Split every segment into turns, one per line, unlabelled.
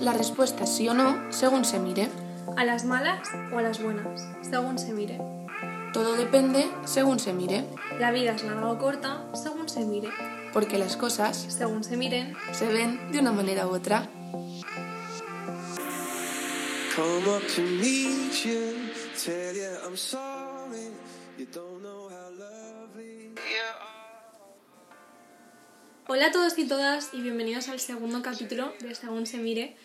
La respuesta es sí o no, según se mire.
¿A las malas o a las buenas? Según se mire.
Todo depende según se mire,
La vida es larga o corta, según se mire.
porque las cosas
Según se miren,
se ven de una manera u otra.
Come up to meet you, tell you I'm sorry. You don't
Hola a todos y todas y bienvenidos al segundo capítulo de Según se mire.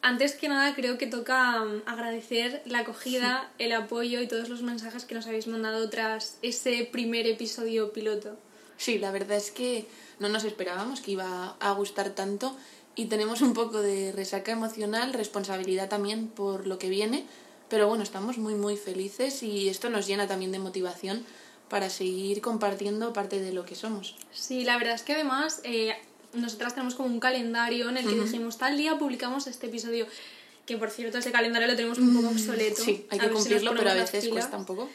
Antes que nada creo que toca mm, agradecer la acogida, el apoyo y todos los mensajes que nos habéis mandado tras ese primer episodio piloto.
Sí, la verdad es que no nos esperábamos que iba a gustar tanto y tenemos un poco de resaca emocional, responsabilidad también por lo que viene, pero bueno, estamos muy muy felices y esto nos llena también de motivación para seguir compartiendo parte de lo que somos.
Sí, la verdad es que además eh, nosotras tenemos como un calendario en el que dijimos tal día publicamos este episodio. Que por cierto, ese calendario lo tenemos un poco obsoleto.
Mm, Sí, hay que
ver si
cumplirlo, pero a veces cuesta un poco.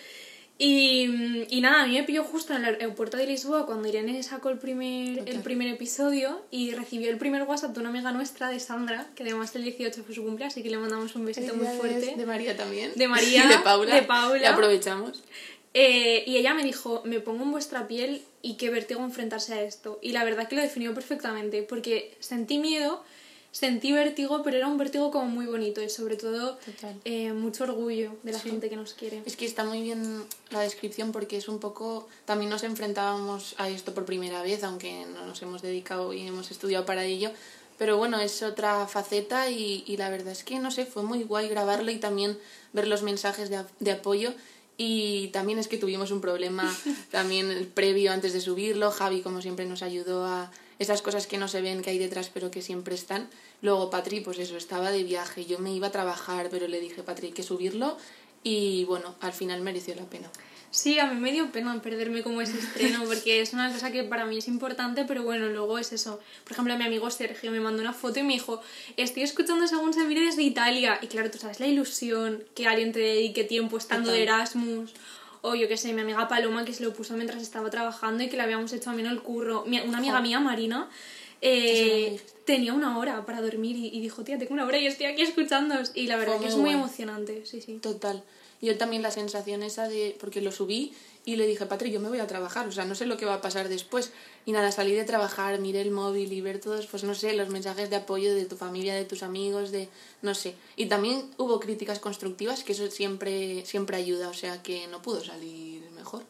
Y, y nada, a mí me pilló justo en el aeropuerto de Lisboa cuando Irene sacó el primer, el
Total.
primer episodio y recibió el primer WhatsApp de una amiga nuestra, de Sandra, que además el 18 fue su cumpleaños, así que le mandamos un besito muy fuerte.
De María también.
De María,
Y de Paula.
de Paula.
Y aprovechamos.
Eh, y ella me dijo, me pongo en vuestra piel y qué vértigo enfrentarse a esto. Y la verdad que lo definió perfectamente, porque sentí miedo, sentí vértigo, pero era un vértigo como muy bonito y sobre todo eh, mucho orgullo de la
Sí.
gente que nos quiere.
Es que está muy bien la descripción porque es un poco... También nos enfrentábamos a esto por primera vez, aunque no nos hemos dedicado y hemos estudiado para ello. Pero bueno, es otra faceta y, y la verdad es que, no sé, fue muy guay grabarlo y también ver los mensajes de, de apoyo. Y también es que tuvimos un problema también el previo antes de subirlo. Javi, como siempre, nos ayudó a esas cosas que no se ven, que hay detrás, pero que siempre están. Luego Patri, pues eso, estaba de viaje. Yo me iba a trabajar, pero le dije, Patri, hay que subirlo. Y bueno, al final mereció la pena.
Sí, a mí me dio pena perderme como ese estreno, porque es una cosa que para mí es importante, pero bueno, luego es eso. Por ejemplo, mi amigo Sergio me mandó una foto y me dijo, estoy escuchando según se mire desde Italia. Y claro, tú sabes la ilusión que alguien te dedique tiempo estando de. Erasmus. O yo qué sé, mi amiga Paloma que se lo puso mientras estaba trabajando y que le habíamos hecho a mí en el curro. Mi- Una amiga mía, Marina, eh, tenía una hora para dormir y, y dijo, tía, tengo una hora y estoy aquí escuchándoos. Y la verdad
Fue
que es
muy
emocionante, sí, sí.
Total. Yo también la sensación esa de, porque lo subí y le dije, Patri, yo me voy a trabajar, o sea, no sé lo que va a pasar después. Y nada, salí de trabajar, miré el móvil y ver todos, pues no sé, los mensajes de apoyo de tu familia, de tus amigos, de, no sé. Y también hubo críticas constructivas, que eso siempre, siempre ayuda, o sea, que no pudo salir mejor.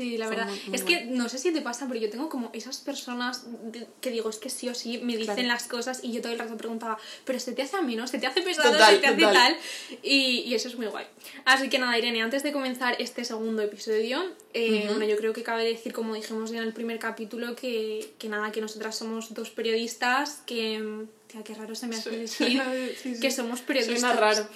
Sí, la verdad.
muy- muy
es que no sé si te pasa, pero yo tengo como esas personas que digo, es que sí o sí me dicen
Claro.
las cosas y yo todo el rato preguntaba, pero se te hace a menos, se te hace pesado,
Total,
se te hace
total.
tal. Y, y eso es muy guay. Así que nada, Irene, antes de comenzar este segundo episodio, eh, bueno, yo creo que cabe decir, como dijimos ya en el primer capítulo, que, que nada, que nosotras somos dos periodistas que. Tía, qué raro se me hace decir
Sí, sí.
que somos periodistas.
Suena raro.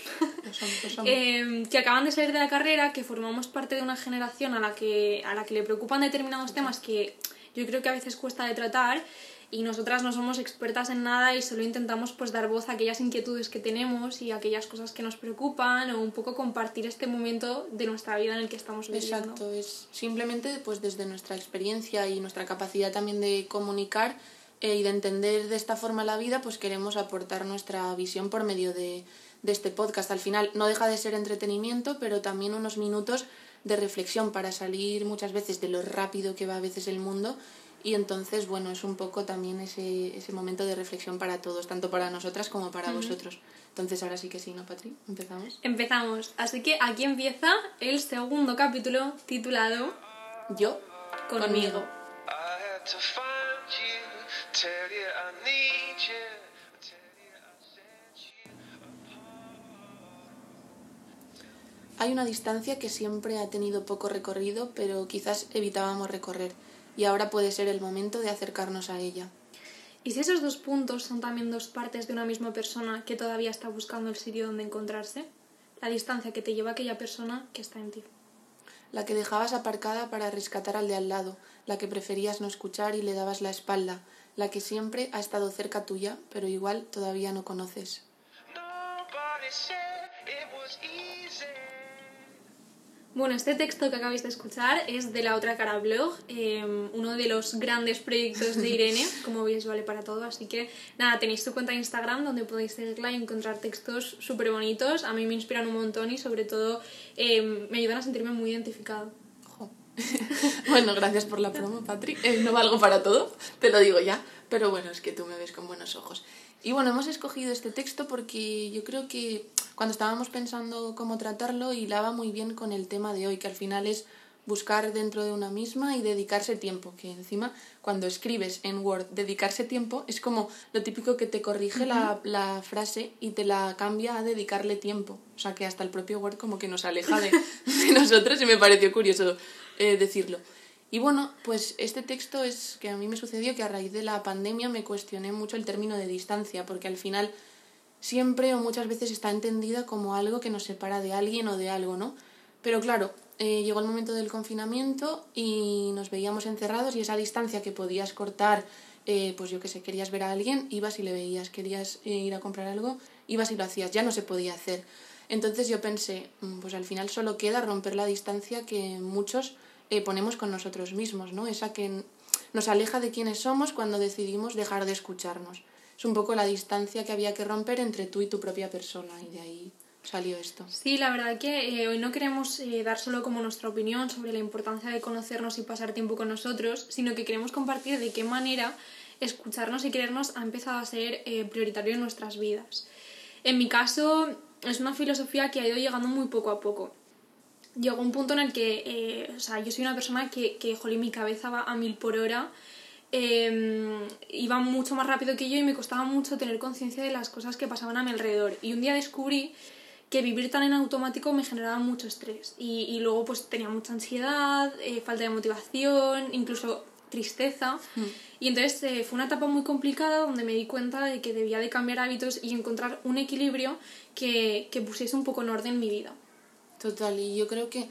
Lo somos, lo somos.
Eh, que acaban de salir de la carrera, que formamos parte de una generación a la que, a la que le preocupan determinados temas que yo creo que a veces cuesta de tratar y nosotras no somos expertas en nada y solo intentamos pues dar voz a aquellas inquietudes que tenemos y a aquellas cosas que nos preocupan o un poco compartir este momento de nuestra vida en el que estamos viviendo.
Exacto, es simplemente pues desde nuestra experiencia y nuestra capacidad también de comunicar eh, y de entender de esta forma la vida, pues queremos aportar nuestra visión por medio de, de este podcast. Al final no deja de ser entretenimiento, pero también unos minutos de reflexión para salir muchas veces de lo rápido que va a veces el mundo y entonces, bueno, es un poco también ese, ese momento de reflexión para todos, tanto para nosotras como para vosotros. Entonces ahora sí que sí, ¿no, Patri? Empezamos.
Empezamos. Así que aquí empieza el segundo capítulo titulado
Yo
Conmigo.
I
Hay una distancia que siempre ha tenido poco recorrido, pero quizás evitábamos recorrer, y ahora puede ser el momento de acercarnos a ella.
¿Y si esos dos puntos son también dos partes de una misma persona que todavía está buscando el sitio donde encontrarse? La distancia que te lleva aquella persona que está en ti.
La que dejabas aparcada para rescatar al de al lado, la que preferías no escuchar y le dabas la espalda, la que siempre ha estado cerca tuya, pero igual todavía no conoces.
Bueno, este texto que acabáis de escuchar es de la otra cara blog, eh, uno de los grandes proyectos de Irene, como veis vale para todo, así que nada, tenéis su cuenta de Instagram donde podéis seguirla y encontrar textos súper bonitos, a mí me inspiran un montón y sobre todo eh, me ayudan a sentirme muy identificado.
Bueno, gracias por la promo, Patri. Eh, no valgo para todo, te lo digo ya, pero bueno, es que tú me ves con buenos ojos. Y bueno, hemos escogido este texto porque yo creo que cuando estábamos pensando cómo tratarlo, hilaba muy bien con el tema de hoy, que al final es buscar dentro de una misma y dedicarse tiempo, que encima cuando escribes en Word dedicarse tiempo es como lo típico que te corrige la, la, frase y te la cambia a dedicarle tiempo, o sea que hasta el propio Word como que nos aleja de, de nosotros y me pareció curioso eh, decirlo. Y bueno, pues este texto es que a mí me sucedió que a raíz de la pandemia me cuestioné mucho el término de distancia, porque al final siempre o muchas veces está entendida como algo que nos separa de alguien o de algo, ¿no? Pero claro, eh, llegó el momento del confinamiento y nos veíamos encerrados y esa distancia que podías cortar, eh, pues yo que sé, querías ver a alguien, ibas y le veías, querías eh, ir a comprar algo, ibas y lo hacías, ya no se podía hacer. Entonces yo pensé, mm, pues al final solo queda romper la distancia que muchos ponemos con nosotros mismos, ¿no? Esa que nos aleja de quienes somos cuando decidimos dejar de escucharnos. Es un poco la distancia que había que romper entre tú y tu propia persona y de ahí salió esto.
Sí, la verdad que eh, hoy no queremos eh, dar solo como nuestra opinión sobre la importancia de conocernos y pasar tiempo con nosotros, sino que queremos compartir de qué manera escucharnos y querernos ha empezado a ser eh, prioritario en nuestras vidas. En mi caso, es una filosofía que ha ido llegando muy poco a poco llegó un punto en el que, o sea, yo soy una persona que, que jolín, mi cabeza va a mil por hora, eh, iba mucho más rápido que yo y me costaba mucho tener conciencia de las cosas que pasaban a mi alrededor. Y un día descubrí que vivir tan en automático me generaba mucho estrés y, y luego pues tenía mucha ansiedad, eh, falta de motivación, incluso tristeza. Mm. Y entonces eh, fue una etapa muy complicada donde me di cuenta de que debía de cambiar hábitos y encontrar un equilibrio que, que pusiese un poco en orden mi vida.
Total, y yo creo que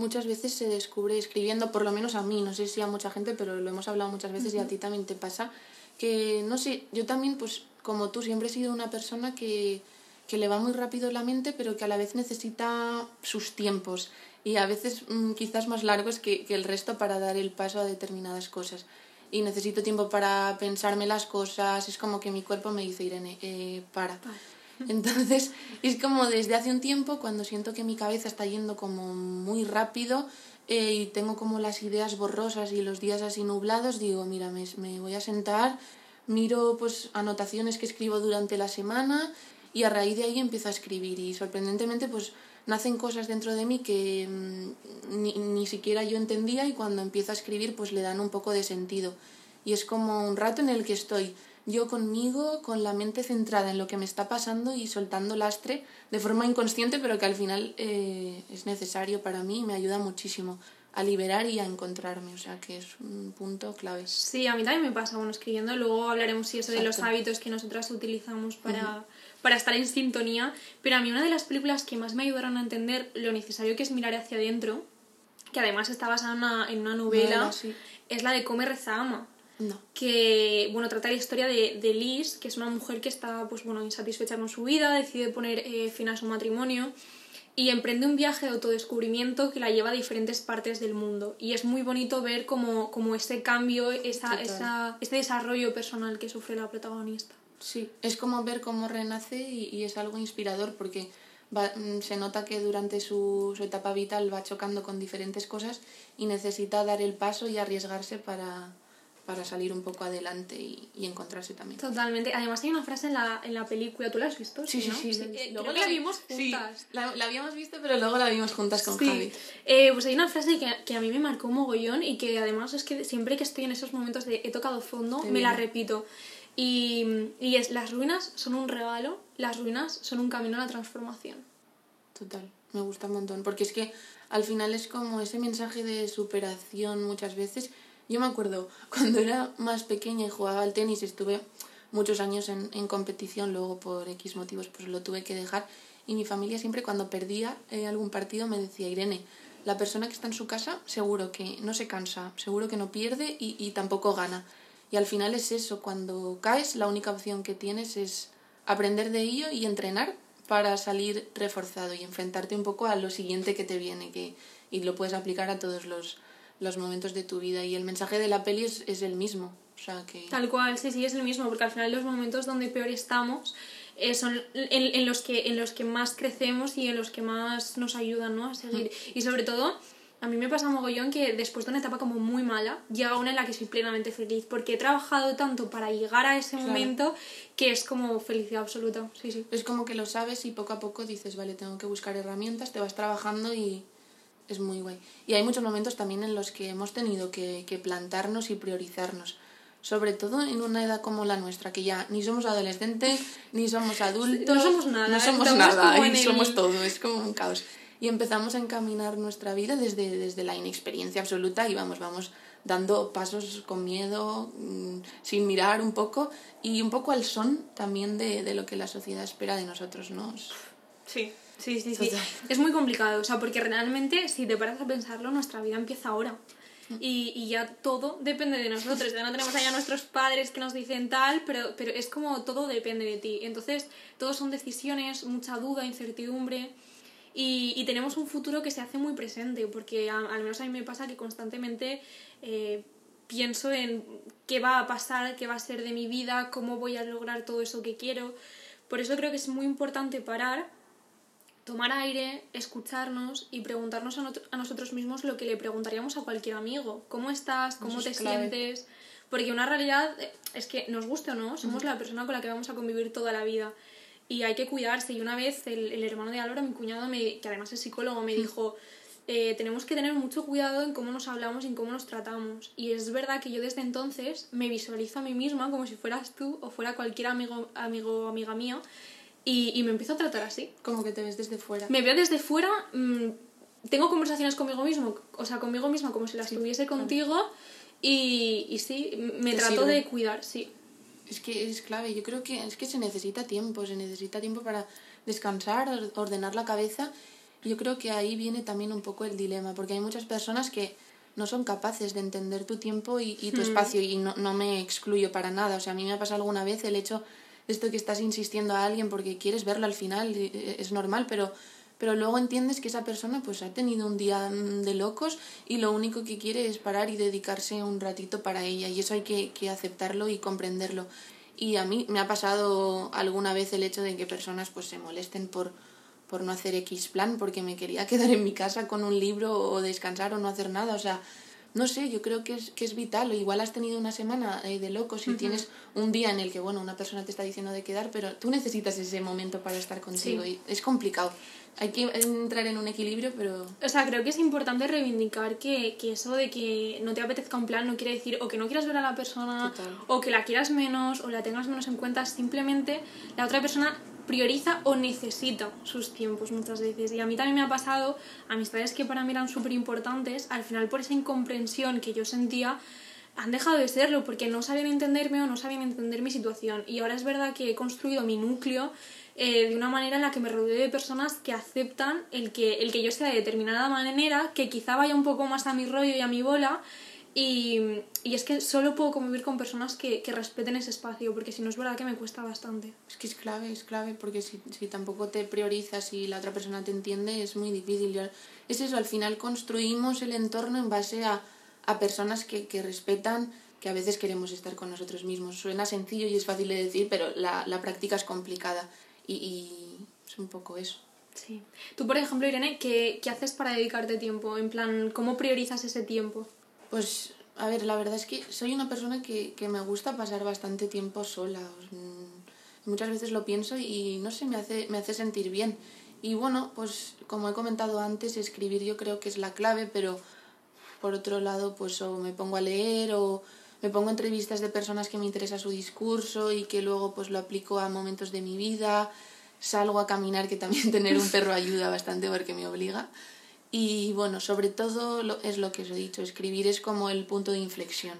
muchas veces se descubre escribiendo, por lo menos a mí, no sé si a mucha gente, pero lo hemos hablado muchas veces y a ti también te pasa, que no sé, yo también, pues como tú, siempre he sido una persona que, que le va muy rápido la mente, pero que a la vez necesita sus tiempos y a veces mmm, quizás más largos que, que el resto para dar el paso a determinadas cosas. Y necesito tiempo para pensarme las cosas, es como que mi cuerpo me dice, Irene, eh, para. para entonces, es como desde hace un tiempo, cuando siento que mi cabeza está yendo como muy rápido eh, y tengo como las ideas borrosas y los días así nublados, digo, mira, me, me voy a sentar, miro pues anotaciones que escribo durante la semana y a raíz de ahí empiezo a escribir y sorprendentemente pues nacen cosas dentro de mí que mmm, ni, ni siquiera yo entendía y cuando empiezo a escribir pues le dan un poco de sentido. Y es como un rato en el que estoy yo conmigo, con la mente centrada en lo que me está pasando y soltando lastre de forma inconsciente, pero que al final eh, es necesario para mí y me ayuda muchísimo a liberar y a encontrarme, o sea que es un punto clave.
Sí, a mí también me pasa, bueno, escribiendo, luego hablaremos si eso Exacto. de los hábitos que nosotras utilizamos para, uh -huh. para estar en sintonía, pero a mí una de las películas que más me ayudaron a entender lo necesario que es mirar hacia adentro, que además está basada en una, en una novela, novela sí. es la de Come, Reza, Ama.
No.
que bueno trata la historia de, de, Liz que es una mujer que está pues bueno insatisfecha con su vida decide poner eh, fin a su matrimonio y emprende un viaje de autodescubrimiento que la lleva a diferentes partes del mundo. Y es muy bonito ver como, como ese cambio esa, esa, ese desarrollo personal que sufre la protagonista.
Sí es como ver cómo renace y, y es algo inspirador porque Va, mm, se nota que durante su, su, etapa vital va chocando con diferentes cosas y necesita dar el paso y arriesgarse para, para salir un poco adelante y, y, encontrarse también.
Totalmente. Además hay una frase en la, en la película, ¿tú la has visto?
Sí, sí,
¿no?
sí. sí,
sí. Eh, luego la vimos juntas.
Sí, la, la, habíamos visto, pero luego la vimos juntas con Javi.
Eh, pues hay una frase que, que, a mí me marcó un mogollón y que además es que siempre que estoy en esos momentos de he tocado fondo, me la repito. Y, y es, las ruinas son un regalo, las ruinas son un camino a la transformación.
Total, me gusta un montón, porque es que al final es como ese mensaje de superación muchas veces yo me acuerdo cuando era más pequeña y jugaba al tenis, estuve muchos años en, en competición, luego por X motivos pues lo tuve que dejar y mi familia siempre cuando perdía eh, algún partido me decía, Irene, la persona que está en su casa seguro que no se cansa, seguro que no pierde y, y tampoco gana. Y al final es eso, cuando caes la única opción que tienes es aprender de ello y entrenar para salir reforzado y enfrentarte un poco a lo siguiente que te viene, que, y lo puedes aplicar a todos los, los momentos de tu vida y el mensaje de la peli es, es el mismo. O sea que...
Tal cual, sí, sí, es el mismo, porque al final los momentos donde peor estamos eh, son en, en, los que, en los que más crecemos y en los que más nos ayudan ¿no? a seguir. Y sobre todo, a mí me pasa mogollón que después de una etapa como muy mala, llega una en la que soy plenamente feliz, porque he trabajado tanto para llegar a ese momento que es como felicidad absoluta. Sí, sí.
Es como que lo sabes y poco a poco dices, vale, tengo que buscar herramientas, te vas trabajando y es muy guay. Y hay muchos momentos también en los que hemos tenido que, que plantarnos y priorizarnos sobre todo en una edad como la nuestra, que ya ni somos adolescentes, ni somos adultos,
no somos nada,
no somos nada, y somos todo, es como un caos. Y empezamos a encaminar nuestra vida desde, desde la inexperiencia absoluta y vamos, vamos dando pasos con miedo, mm, sin mirar un poco, y un poco al son también de, de lo que la sociedad espera de nosotros, ¿no?
Sí. Sí, sí, sí. Es muy complicado, o sea, porque realmente, si te paras a pensarlo, nuestra vida empieza ahora y, y ya todo depende de nosotros. Ya no tenemos allá nuestros padres que nos dicen tal, pero, pero es como todo depende de ti. Entonces, todo son decisiones, mucha duda, incertidumbre. Y, y tenemos un futuro que se hace muy presente, porque al menos a mí me pasa que constantemente eh, pienso en qué va a pasar, qué va a ser de mi vida, cómo voy a lograr todo eso que quiero. Por eso creo que es muy importante parar tomar aire, escucharnos y preguntarnos a, a, nosotros mismos lo que le preguntaríamos a cualquier amigo. ¿Cómo estás? ¿Cómo te sientes? Porque una realidad eh, es que, nos guste o no, somos la persona con la que vamos a convivir toda la vida. Y hay que cuidarse. Y una vez el, el hermano de Álvaro, mi cuñado, me, que además es psicólogo, me dijo, eh, tenemos que tener mucho cuidado en cómo nos hablamos y en cómo nos tratamos. Y es verdad que yo desde entonces me visualizo a mí misma como si fueras tú o fuera cualquier amigo, amigo o amiga mío y, y, me empiezo a tratar así.
Como que te ves desde fuera.
Me veo desde fuera, mmm, tengo conversaciones conmigo mismo, o sea, conmigo misma como si las sí, tuviese contigo claro. y, y sí, me trato sirve? de cuidar, sí.
Es que es clave, yo creo que es que se necesita tiempo, se necesita tiempo para descansar, ordenar la cabeza. Yo creo que ahí viene también un poco el dilema, porque hay muchas personas que no son capaces de entender tu tiempo y, y tu mm. espacio y no, no me excluyo para nada. O sea, a mí me ha pasado alguna vez el hecho esto que estás insistiendo a alguien porque quieres verlo al final, eh, es normal, pero, pero luego entiendes que esa persona pues ha tenido un día de locos y lo único que quiere es parar y dedicarse un ratito para ella y eso hay que, que aceptarlo y comprenderlo. Y a mí me ha pasado alguna vez el hecho de que personas pues se molesten por, por no hacer X plan porque me quería quedar en mi casa con un libro o descansar o no hacer nada, o sea, no sé, yo creo que es, que es vital. Igual has tenido una semana eh, de locos y uh -huh. tienes un día en el que, bueno, una persona te está diciendo de quedar, pero tú necesitas ese momento para estar contigo sí. y es complicado. Hay que entrar en un equilibrio, pero...
O sea, creo que es importante reivindicar que, que eso de que no te apetezca un plan no quiere decir o que no quieras ver a la persona
Total.
o que la quieras menos o la tengas menos en cuenta, simplemente la otra persona prioriza o necesita sus tiempos muchas veces. Y a mí también me ha pasado amistades que para mí eran súper importantes, al final por esa incomprensión que yo sentía, han dejado de serlo porque no sabían entenderme o no sabían entender mi situación. Y ahora es verdad que he construido mi núcleo eh, de una manera en la que me rodeo de personas que aceptan el que, el que yo sea de determinada manera, que quizá vaya un poco más a mi rollo y a mi bola, y, y, es que solo puedo convivir con personas que, que, respeten ese espacio, porque si no es verdad que me cuesta bastante.
Es que es clave, es clave, porque si, si tampoco te priorizas y la otra persona te entiende, es muy difícil. Es eso, al final construimos el entorno en base a, a personas que, que respetan, que a veces queremos estar con nosotros mismos. Suena sencillo y es fácil de decir, pero la, la práctica es complicada y, y es un poco eso.
Sí. Tú, por ejemplo, Irene, ¿qué, ¿qué haces para dedicarte tiempo? En plan, ¿cómo priorizas ese tiempo?
Pues, a ver, la verdad es que soy una persona que, que me gusta pasar bastante tiempo sola. Muchas veces lo pienso y no sé, me hace, me hace sentir bien. Y bueno, pues como he comentado antes, escribir yo creo que es la clave, pero por otro lado, pues o me pongo a leer o me pongo entrevistas de personas que me interesa su discurso y que luego pues lo aplico a momentos de mi vida. Salgo a caminar, que también tener un perro ayuda bastante porque me obliga. Y bueno, sobre todo lo, es lo que os he dicho, escribir es como el punto de inflexión.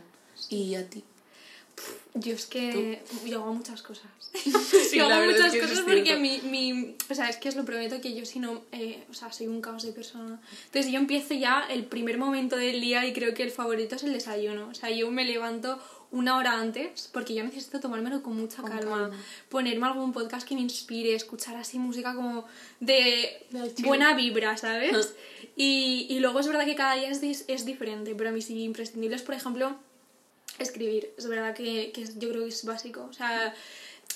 ¿Y a ti?
Yo es que ¿Tú? yo hago muchas cosas. sí, yo hago muchas es cosas porque mi, mi... O sea, es que os lo prometo que yo si no... Eh, o sea, soy un caos de persona. Entonces yo empiezo ya el primer momento del día y creo que el favorito es el desayuno. O sea, yo me levanto una hora antes, porque yo necesito tomármelo con mucha
Con
calma.
calma.
Ponerme algún podcast que me inspire, escuchar así música como de buena vibra, ¿sabes? y, y luego es verdad que cada día es, es diferente, pero a mí sí imprescindibles, por ejemplo, escribir. Es verdad que, que es- yo creo que es básico. O sea,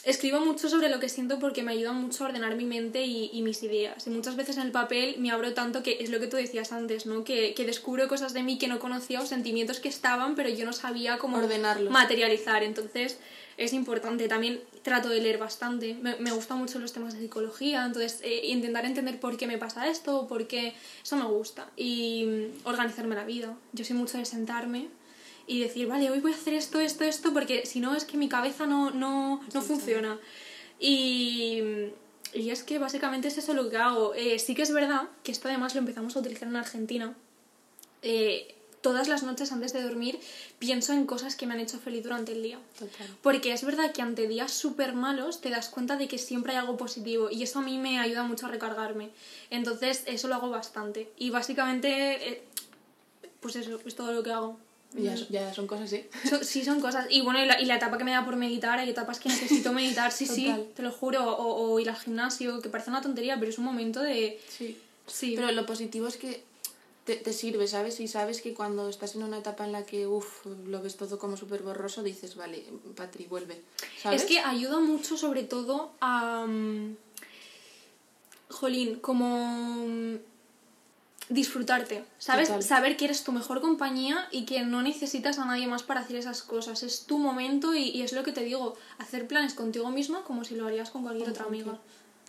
escribo mucho sobre lo que siento porque me ayuda mucho a ordenar mi mente y, y mis ideas. Y muchas veces en el papel me abro tanto que es lo que tú decías antes, ¿no? Que, que descubro cosas de mí que no conocía o sentimientos que estaban, pero yo no sabía cómo
Ordenarlos.
materializar. Entonces es importante. También trato de leer bastante. Me, me gustan mucho los temas de psicología, entonces eh, intentar entender por qué me pasa esto, por qué eso me gusta. Y mm, organizarme la vida. Yo soy mucho de sentarme y decir, vale, hoy voy a hacer esto, esto, esto, porque si no es que mi cabeza no, no, no funciona. Y, y es que básicamente es eso lo que hago. Eh, sí que es verdad que esto además lo empezamos a utilizar en Argentina. Eh, todas las noches antes de dormir pienso en cosas que me han hecho feliz durante el día.
Total.
Porque es verdad que ante días súper malos te das cuenta de que siempre hay algo positivo y eso a mí me ayuda mucho a recargarme. Entonces eso lo hago bastante. Y básicamente, eh, pues eso es todo lo que hago.
Ya, ya son cosas así.
So- sí, son cosas. Y bueno, y la, y la etapa que me da por meditar, hay etapas que necesito meditar, sí, sí, te lo juro. O, o ir al gimnasio, que parece una tontería, pero es un momento de...
Sí.
Sí,
Pero lo positivo es que te, te sirve, ¿sabes? Y sabes que cuando estás en una etapa en la que, uff, lo ves todo como súper borroso, dices, vale, Patri, vuelve. ¿Sabes?
Es que ayuda mucho, sobre todo, a. mm, Jolín, como. Disfrutarte, ¿sabes?
Total.
Saber que eres tu mejor compañía y que no necesitas a nadie más para hacer esas cosas. Es tu momento y, y es lo que te digo, hacer planes contigo misma como si lo harías con cualquier otra amiga.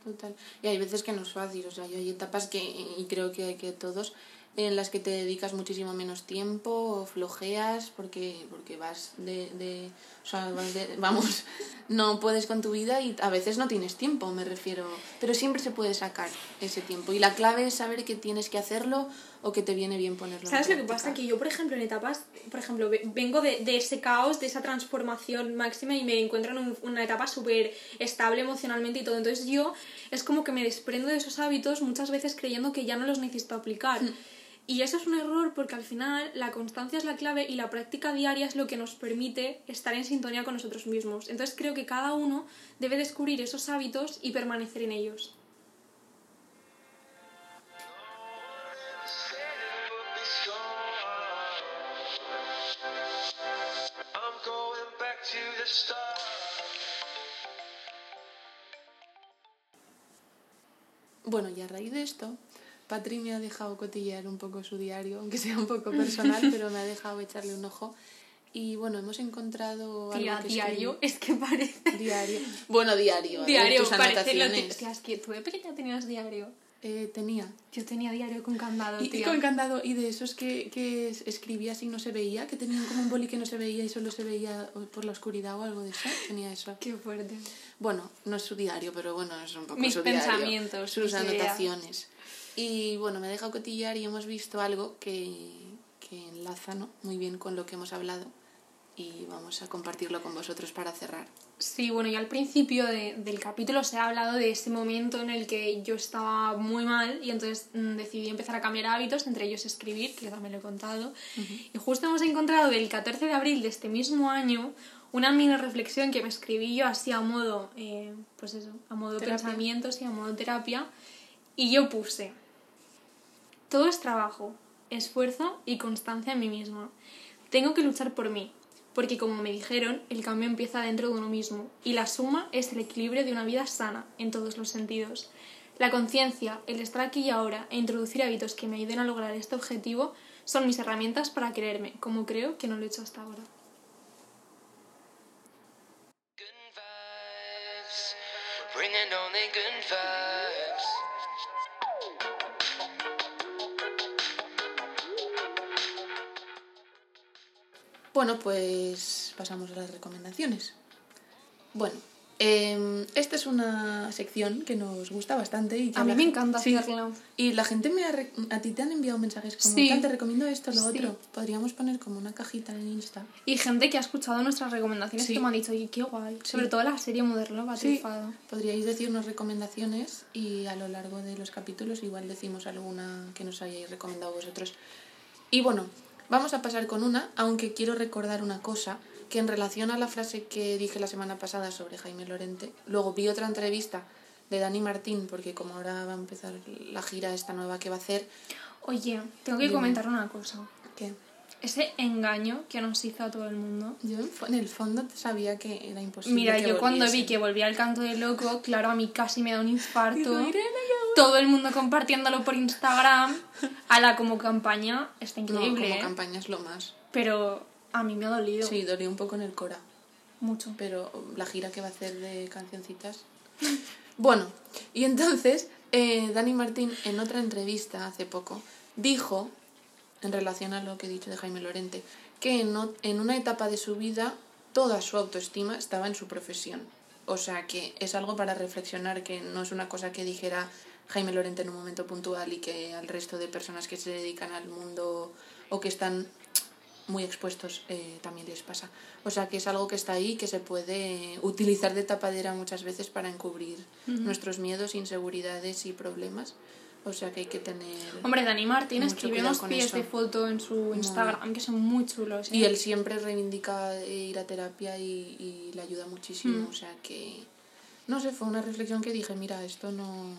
Total. Y hay veces que no es fácil, o sea, yo hay etapas que, y creo que hay que todos, en las que te dedicas muchísimo menos tiempo, o flojeas, porque, porque vas de, de, o sea, vas de, vamos, no puedes con tu vida y a veces no tienes tiempo, me refiero, pero siempre se puede sacar ese tiempo. Y la clave es saber que tienes que hacerlo o que te viene bien ponerlo. en
¿Sabes lo que pasa? Que yo, por ejemplo, en etapas, por ejemplo, ve- vengo de, de ese caos, de esa transformación máxima y me encuentro en un- una etapa súper estable emocionalmente y todo. Entonces yo es como que me desprendo de esos hábitos muchas veces creyendo que ya no los necesito aplicar. Y eso es un error porque al final la constancia es la clave y la práctica diaria es lo que nos permite estar en sintonía con nosotros mismos. Entonces creo que cada uno debe descubrir esos hábitos y permanecer en ellos.
Bueno, y a raíz de esto, Patri me ha dejado cotillear un poco su diario, aunque sea un poco personal, pero me ha dejado echarle un ojo. Y bueno, hemos encontrado
Tía,
algo que
diario,
escribí-
es que parece...
Diario. Bueno, diario.
Diario,
tus
parece lo
anotaciones.
Tía, es que tú de pequeña tenías diario.
Eh, tenía.
Yo tenía diario con candado,
Y,
tía.
con candado, y de esos que, que es- escribías y no se veía, que tenían como un boli que no se veía y solo se veía por la oscuridad o algo de eso. Tenía eso.
Qué fuerte.
Bueno, no es su diario, pero bueno, es un poco
Mis
su diario,
pensamientos,
sus
ideas.
Y bueno, me ha dejado cotillar y hemos visto algo que, que enlaza ¿no? muy bien con lo que hemos hablado y vamos a compartirlo con vosotros para cerrar.
Sí, bueno, ya al principio de- del capítulo se ha hablado de ese momento en el que yo estaba muy mal y entonces mm, decidí empezar a cambiar hábitos, entre ellos escribir, que yo también lo he contado. Y justo hemos encontrado el 14 de abril de este mismo año una mini reflexión que me escribí yo así a modo, eh, pues eso, a modo
Terapia.
pensamientos y a modo terapia. Y yo puse, todo es trabajo, esfuerzo y constancia en mí misma. Tengo que luchar por mí, porque como me dijeron, el cambio empieza dentro de uno mismo y la suma es el equilibrio de una vida sana en todos los sentidos. La conciencia, el estar aquí y ahora e introducir hábitos que me ayuden a lograr este objetivo son mis herramientas para quererme, como creo que no lo he hecho hasta ahora.
Bueno, pues pasamos a las recomendaciones. Bueno, eh, esta es una sección que nos gusta bastante y
A mí
la
me encanta
sí.
hacerla.
Y la gente me ha re- a ti te han enviado mensajes como
Sí.
"Tal, te recomiendo esto, lo
Sí.
otro. Podríamos poner como una cajita en Insta.
Y gente que ha escuchado nuestras recomendaciones que me han dicho, oye, qué guay. Sobre todo la serie moderna, va
Sí,
triunfado.
podríais decirnos recomendaciones y a lo largo de los capítulos igual decimos alguna que nos hayáis recomendado vosotros. Y bueno, vamos a pasar con una, aunque quiero recordar una cosa, que en relación a la frase que dije la semana pasada sobre Jaime Lorente, luego vi otra entrevista de Dani Martín, porque como ahora va a empezar la gira esta nueva que va a hacer,
Oye, tengo que
Dime.
comentar una cosa.
que
Ese engaño que nos hizo a todo el mundo.
yo en el fondo sabía que era imposible.
Mira,
que
yo cuando vi que volvía al canto del loco, claro, a mí casi me da un infarto.
Digo, "Irene, qué
Todo el mundo compartiéndolo por Instagram. A la como campaña está
No,
increíble,
como
¿eh?
campaña es lo más.
Pero a mí me ha dolido
Sí, dolió un poco en el Cora.
mucho.
pero la gira que va a hacer de cancioncitas. Bueno, y entonces eh, Dani Martín en otra entrevista hace poco dijo, en relación a lo que he dicho de Jaime Lorente, que en una etapa de su vida toda su autoestima estaba en su profesión. O sea que es algo para reflexionar, que no es una cosa que dijera Jaime Lorente en un momento puntual y que al resto de personas que se dedican al mundo o que están muy expuestos eh, también les pasa. O sea que es algo que está ahí, que se puede utilizar de tapadera muchas veces para encubrir nuestros miedos, inseguridades y problemas. O sea que hay que tener...
Hombre, Dani Martín
cuidado
unos pies
eso.
de foto en su Instagram que son muy chulos. ¿eh?
Y él siempre reivindica eh, ir a terapia y, y le ayuda muchísimo.
Mm.
O sea que, no sé, fue una reflexión que dije, mira, esto no,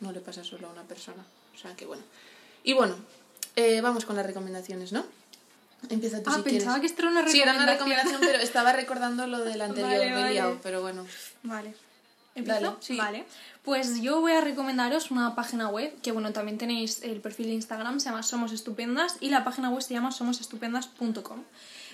no le pasa solo a una persona. O sea que bueno. Y bueno, eh, vamos con las recomendaciones, ¿no? Empieza tú
Ah,
si
pensaba
quieres.
que esto era una
Sí, era una
recomendación.
recomendación, pero estaba recordando lo del anterior,
Vale, vale.
pero bueno.
Vale. ¿Empiezo?
Dale, sí.
Vale. Pues yo voy a recomendaros una página web, que bueno, también tenéis el perfil de Instagram, se llama Somos Estupendas, y la página web se llama somosestupendas.com.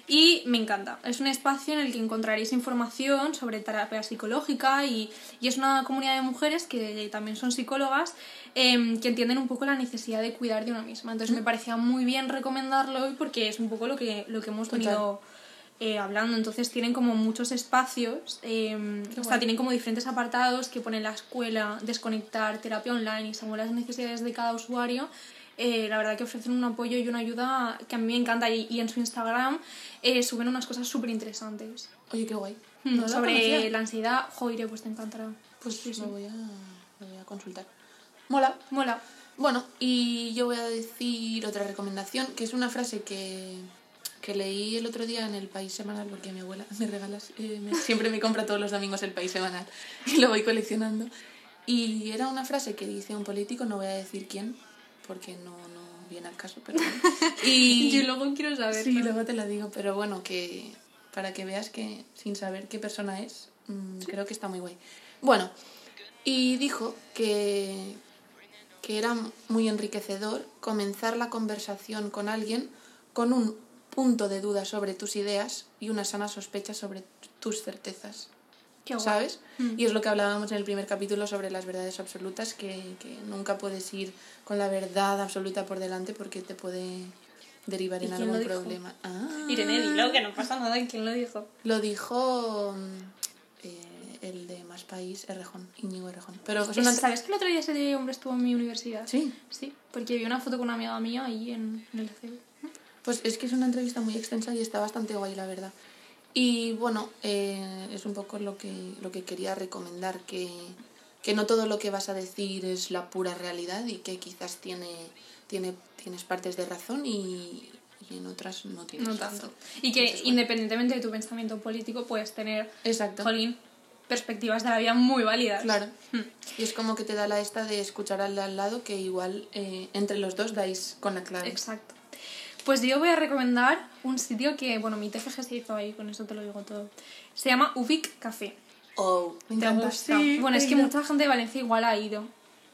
Y me encanta. Es un espacio en el que encontraréis información sobre terapia psicológica y, y es una comunidad de mujeres que también son psicólogas em, que entienden un poco la necesidad de cuidar de una misma. Entonces me parecía muy bien recomendarlo hoy porque es un poco lo que, lo que hemos
Total.
Eh, hablando. Entonces tienen como muchos espacios, eh, o sea, tienen como diferentes apartados que ponen la escuela, desconectar, terapia online y según las necesidades de cada usuario. eh, la verdad que ofrecen un apoyo y una ayuda que a mí me encanta y, y en su Instagram eh, suben unas cosas súper interesantes
Oye, qué guay.
Hmm,
No
sobre la ansiedad. Joder, pues te encantará.
Pues
sí, sí.
Lo, voy a, lo voy a consultar. Mola.
Mola.
Bueno, y yo voy a decir otra recomendación, que es una frase que, que leí el otro día en el País Semanal, porque mi abuela me regala, eh, me- siempre me compra todos los domingos el País Semanal y lo voy coleccionando. Y era una frase que dice un político, no voy a decir quién, porque no, no viene al caso, pero. Y
Yo luego quiero saber.
Sí, luego te la digo, pero bueno, que para que veas que sin saber qué persona es, mm, creo que está muy guay. Bueno, y dijo que, que era muy enriquecedor comenzar la conversación con alguien con un punto de duda sobre tus ideas y una sana sospecha sobre tus certezas.
Qué.
¿Sabes?
Mm.
Y es lo que hablábamos en el primer capítulo sobre las verdades absolutas, que, que nunca puedes ir con la verdad absoluta por delante porque te puede derivar
¿Y
en algún problema. Ah,
Irene, dilo, que no pasa nada. ¿Quién lo dijo?
Lo dijo mm, eh, el de Más País, Errejón, Íñigo Errejón. Pero es una...
¿Sabes que el otro día ese hombre estuvo en mi universidad?
Sí,
Sí, porque vi una foto con una amiga mía ahí en, en el CEU.
Pues es que es una entrevista muy extensa y está bastante guay, la verdad. Y bueno, eh, es un poco lo que, lo que quería recomendar, que, que no todo lo que vas a decir es la pura realidad y que quizás tiene, tiene, tienes partes de razón y, y en otras no tienes
No
razón.
tanto. Y que
Entonces, bueno.
independientemente de tu pensamiento político puedes tener,
Exacto.
jolín, perspectivas de la vida muy válidas.
Claro.
Hmm.
Y es como que te da la esta de escuchar al de al lado que igual eh, entre los dos dais con la clave.
Exacto. Pues yo voy a recomendar un sitio que, bueno, mi TFG se hizo ahí, con eso te lo digo todo. Se llama Ubic Café.
Oh, me
¿Te
encanta.
gusta?
Sí,
bueno, es que mucha gente de Valencia igual ha ido.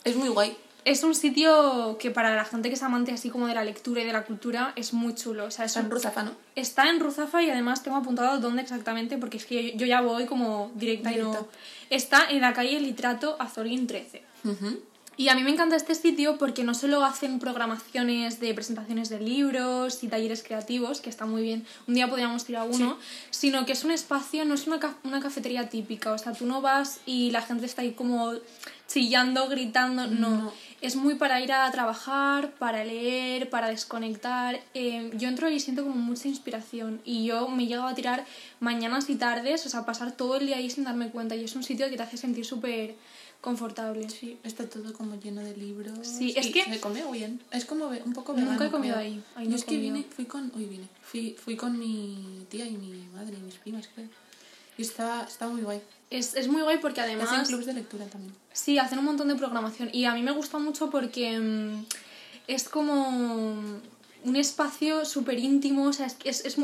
Es muy guay.
Es un sitio que para la gente que es amante así como de la lectura y de la cultura es muy chulo. O sea, es
Está en Ruzafa, ¿no?
Está en Ruzafa y además tengo apuntado dónde exactamente porque es que yo, yo ya voy como directa y no... Está en la calle Litrato Azorín 13.
Ujú.
Y a mí me encanta este sitio porque no solo hacen programaciones de presentaciones de libros y talleres creativos, que está muy bien, un día podríamos ir a uno, sino que es un espacio, no es una, una cafetería típica, o sea, tú no vas y la gente está ahí como chillando, gritando, no.
No.
es muy para ir a trabajar, para leer, para desconectar. Eh, yo entro y siento como mucha inspiración y yo me llego a tirar mañanas y tardes, o sea, pasar todo el día ahí sin darme cuenta y es un sitio que te hace sentir súper confortable.
Sí, está todo como lleno de libros.
Sí, es
y
que-
se come bien. Es como un poco
Nunca
vegano.
he comido
creo.
ahí, ahí
Yo
no
es
he
que vine, fui con, hoy vine, fui, fui con mi tía y mi madre y mis primas, creo. Y está, está muy guay.
Es, es muy guay porque
Hacen
además...
clubs de lectura también.
Sí, hacen un montón de programación y a mí me gusta mucho porque mm, es como un espacio súper íntimo, o sea, es, es, es,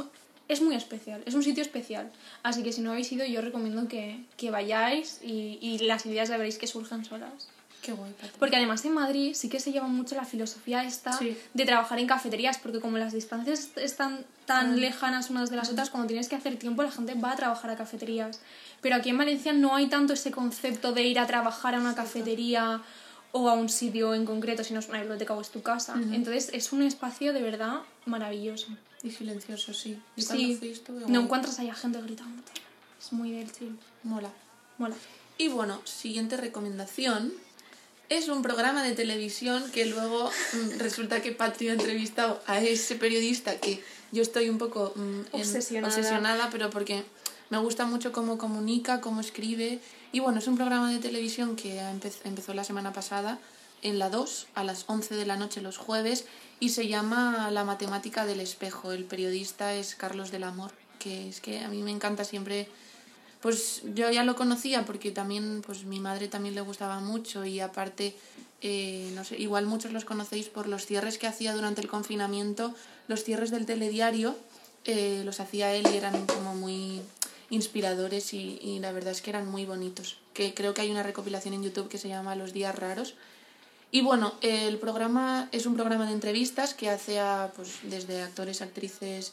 es muy especial, es un sitio especial. Así que si no habéis ido, yo recomiendo que, que vayáis y, y las ideas ya veréis que surjan solas.
Qué guay.
Porque además en Madrid sí que se lleva mucho la filosofía esta
Sí.
de trabajar en cafeterías, porque como las distancias están tan
Ah.
lejanas unas de las otras, cuando tienes que hacer tiempo la gente va a trabajar a cafeterías. Pero aquí en Valencia no hay tanto ese concepto de ir a trabajar a una cafetería o a un sitio en concreto, si no es una biblioteca o es tu casa. Entonces es un espacio de verdad maravilloso.
Y silencioso, sí. Y cuando
Sí,
fui estuve
no encuentras ahí a gente gritando. Es muy del chill.
Mola.
Mola.
Y bueno, siguiente recomendación. Es un programa de televisión que luego mm, resulta que Patri ha entrevistado a ese periodista que yo estoy un poco mm, en-
Obsesionada.
obsesionada, pero porque me gusta mucho cómo comunica, cómo escribe. Y bueno, es un programa de televisión que empe- empezó la semana pasada en la 2 a las 11 de la noche los jueves y se llama La matemática del espejo. El periodista es Carlos del Amor, que es que a mí me encanta siempre pues yo ya lo conocía porque también pues mi madre también le gustaba mucho y aparte eh, no sé igual muchos los conocéis por los cierres que hacía durante el confinamiento los cierres del telediario eh, los hacía él y eran como muy inspiradores y, y la verdad es que eran muy bonitos que creo que hay una recopilación en YouTube que se llama Los días raros y bueno, el programa es un programa de entrevistas que hace a, pues, desde actores, actrices,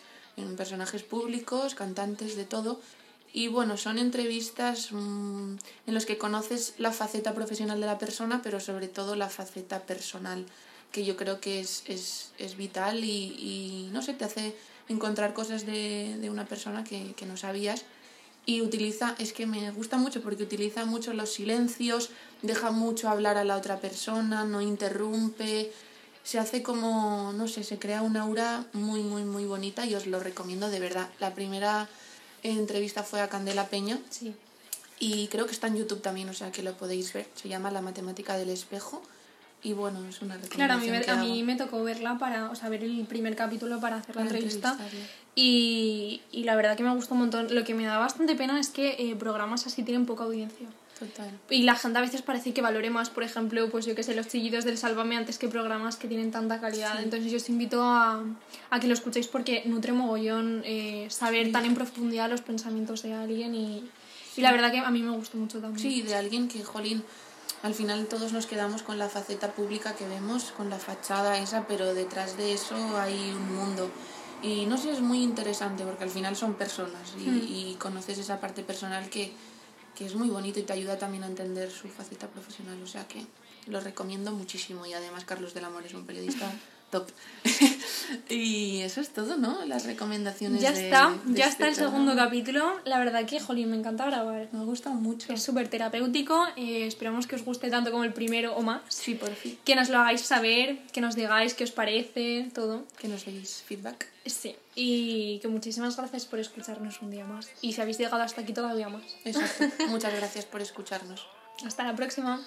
personajes públicos, cantantes, de todo. Y bueno, son entrevistas mm, en los que conoces la faceta profesional de la persona, pero sobre todo la faceta personal, que yo creo que es, es, es vital y, y, no sé, te hace encontrar cosas de, de una persona que, que no sabías y utiliza, es que me gusta mucho porque utiliza mucho los silencios, deja mucho hablar a la otra persona, no interrumpe, se hace como, no sé, se crea una aura muy, muy, muy bonita y os lo recomiendo de verdad. La primera entrevista fue a Candela Peña
Sí.
y creo que está en YouTube también, o sea que lo podéis ver, se llama La matemática del espejo y bueno, es una
Claro, a mí,
recomendación
me,
que
a mí me tocó verla para, o sea, ver el primer capítulo para hacer la
Para
entrevista. Y, y la verdad que me gustó un montón. Lo que me da bastante pena es que eh, programas así tienen poca audiencia.
Total.
Y la gente a veces parece que valore más, por ejemplo, pues yo que sé, los chillidos del Sálvame antes que programas que tienen tanta calidad.
Sí.
Entonces yo os invito a, a que lo escuchéis porque nutre mogollón eh, saber
Sí.
tan en profundidad los pensamientos de alguien y, y la verdad que a mí me gustó mucho también.
Sí, de alguien que, jolín, al final todos nos quedamos con la faceta pública que vemos, con la fachada esa, pero detrás de eso hay un mundo. Y no sé, es muy interesante porque al final son personas y,
Hmm.
y conoces esa parte personal que, que es muy bonito y te ayuda también a entender su faceta profesional. O sea que lo recomiendo muchísimo y además Carlos del Amor es un periodista top. y eso es todo, ¿no? Las recomendaciones.
Ya
de-
está,
de
ya
este
está el
programa.
segundo capítulo. La verdad que, jolín, me encanta grabar.
Me ha gustado mucho.
Es súper terapéutico. eh, esperamos que os guste tanto como el primero o más.
Sí, por fin.
Que nos lo hagáis saber, que nos digáis qué os parece, todo.
Que nos deis feedback.
Sí. Y que muchísimas gracias por escucharnos un día más. Y si habéis llegado hasta aquí todavía más.
Exacto. Muchas gracias por escucharnos.
Hasta la próxima.